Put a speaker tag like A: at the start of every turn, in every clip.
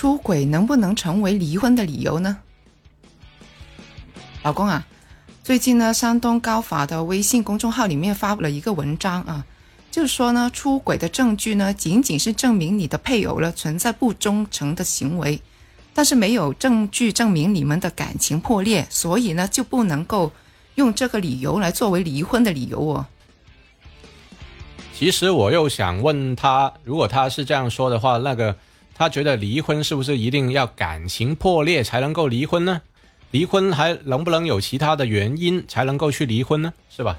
A: 出轨能不能成为离婚的理由呢？老公啊，最近呢，山东高法的微信公众号里面发布了一个文章啊，就是说呢，出轨的证据呢，仅仅是证明你的配偶了存在不忠诚的行为，但是没有证据证明你们的感情破裂，所以呢，就不能够用这个理由来作为离婚的理由哦。
B: 其实我又想问他，如果他是这样说的话，那个他觉得离婚是不是一定要感情破裂才能够离婚呢？离婚还能不能有其他的原因才能够去离婚呢？是吧？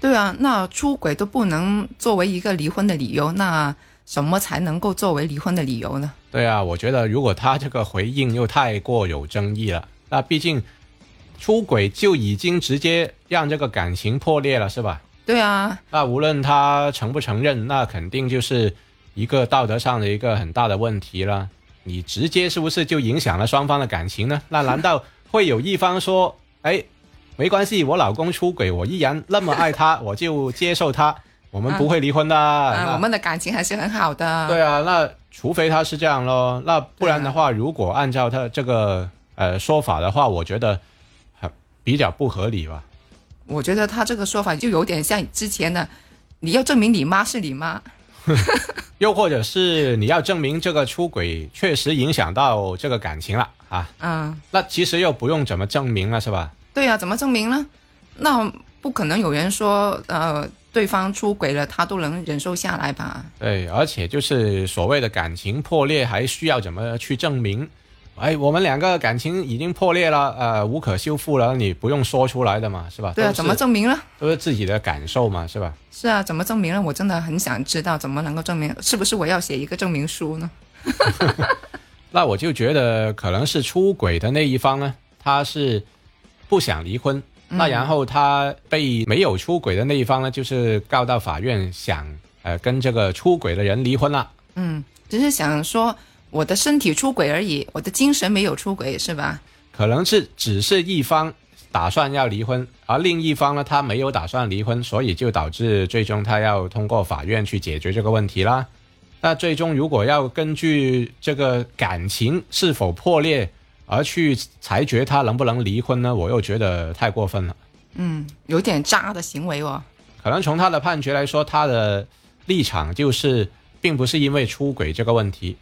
A: 对啊，那出轨都不能作为一个离婚的理由，那什么才能够作为离婚的理由呢？
B: 对啊，我觉得如果他这个回应又太过有争议了，那毕竟出轨就已经直接让这个感情破裂了，是吧？
A: 对啊，
B: 那无论他承不承认，那肯定就是一个道德上的一个很大的问题了。你直接是不是就影响了双方的感情呢？那难道会有一方说：“ 哎，没关系，我老公出轨，我依然那么爱他，我就接受他，我们不会离婚的。
A: 啊，我们的感情还是很好的。
B: 对啊，那除非他是这样咯，那不然的话，如果按照他这个呃说法的话，我觉得很比较不合理吧。
A: 我觉得他这个说法就有点像之前的，你要证明你妈是你妈，
B: 又或者是你要证明这个出轨确实影响到这个感情了啊。
A: 嗯，
B: 那其实又不用怎么证明了，是吧？
A: 对呀，怎么证明呢？那不可能有人说，呃，对方出轨了，他都能忍受下来吧？
B: 对，而且就是所谓的感情破裂，还需要怎么去证明？哎，我们两个感情已经破裂了，呃，无可修复了，你不用说出来的嘛，是吧？
A: 对啊，怎么证明呢？
B: 都是自己的感受嘛，是吧？
A: 是啊，怎么证明呢？我真的很想知道，怎么能够证明？是不是我要写一个证明书呢？
B: 那我就觉得可能是出轨的那一方呢，他是不想离婚，那然后他被没有出轨的那一方呢，就是告到法院，想呃跟这个出轨的人离婚了。
A: 嗯，只是想说。我的身体出轨而已，我的精神没有出轨，是吧？
B: 可能是只是一方打算要离婚，而另一方呢，他没有打算离婚，所以就导致最终他要通过法院去解决这个问题啦。那最终如果要根据这个感情是否破裂而去裁决他能不能离婚呢？我又觉得太过分了。
A: 嗯，有点渣的行为哦。
B: 可能从他的判决来说，他的立场就是并不是因为出轨这个问题。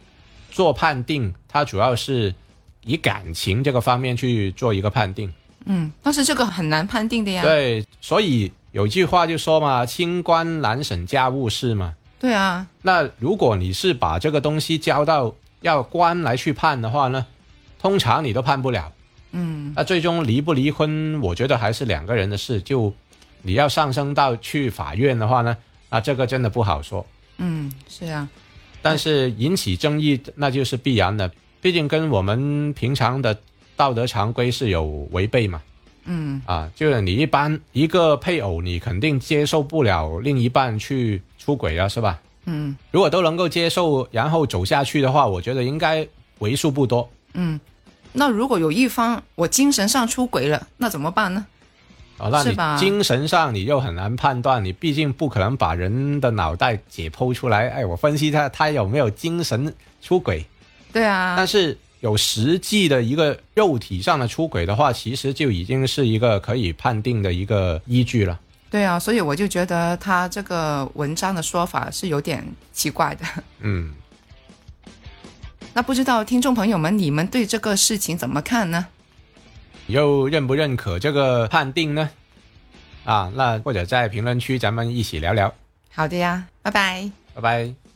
B: 做判定，他主要是以感情这个方面去做一个判定。
A: 嗯，但是这个很难判定的呀。
B: 对，所以有句话就说嘛，“清官难审家务事”嘛。
A: 对啊。
B: 那如果你是把这个东西交到要官来去判的话呢，通常你都判不了。
A: 嗯。
B: 那最终离不离婚，我觉得还是两个人的事。就你要上升到去法院的话呢，那这个真的不好说。
A: 嗯，是啊。
B: 但是引起争议，那就是必然的，毕竟跟我们平常的道德常规是有违背嘛。
A: 嗯，
B: 啊，就是你一般一个配偶，你肯定接受不了另一半去出轨了，是吧？
A: 嗯，
B: 如果都能够接受，然后走下去的话，我觉得应该为数不多。
A: 嗯，那如果有一方我精神上出轨了，那怎么办呢？
B: 哦，那你精神上你又很难判断，你毕竟不可能把人的脑袋解剖出来。哎，我分析他他有没有精神出轨？
A: 对啊。
B: 但是有实际的一个肉体上的出轨的话，其实就已经是一个可以判定的一个依据了。
A: 对啊，所以我就觉得他这个文章的说法是有点奇怪的。
B: 嗯。
A: 那不知道听众朋友们，你们对这个事情怎么看呢？
B: 又认不认可这个判定呢？啊，那或者在评论区咱们一起聊聊。
A: 好的呀，拜拜，
B: 拜拜。